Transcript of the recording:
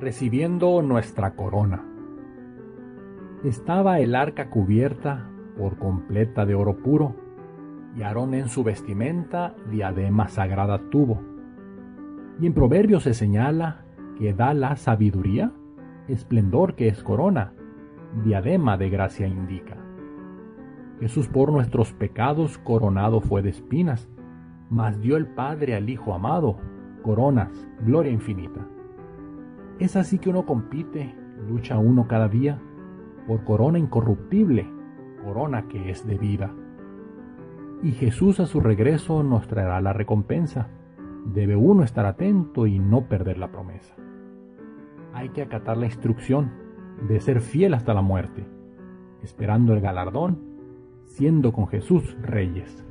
recibiendo nuestra corona. Estaba el arca cubierta por completa de oro puro, y Aarón en su vestimenta diadema sagrada tuvo. Y en Proverbios se señala que da la sabiduría, esplendor que es corona, diadema de gracia indica. Jesús por nuestros pecados coronado fue de espinas, mas dio el Padre al Hijo amado, coronas, gloria infinita. Es así que uno compite, lucha uno cada día, por corona incorruptible, corona que es de vida. Y Jesús a su regreso nos traerá la recompensa. Debe uno estar atento y no perder la promesa. Hay que acatar la instrucción de ser fiel hasta la muerte, esperando el galardón, siendo con Jesús reyes.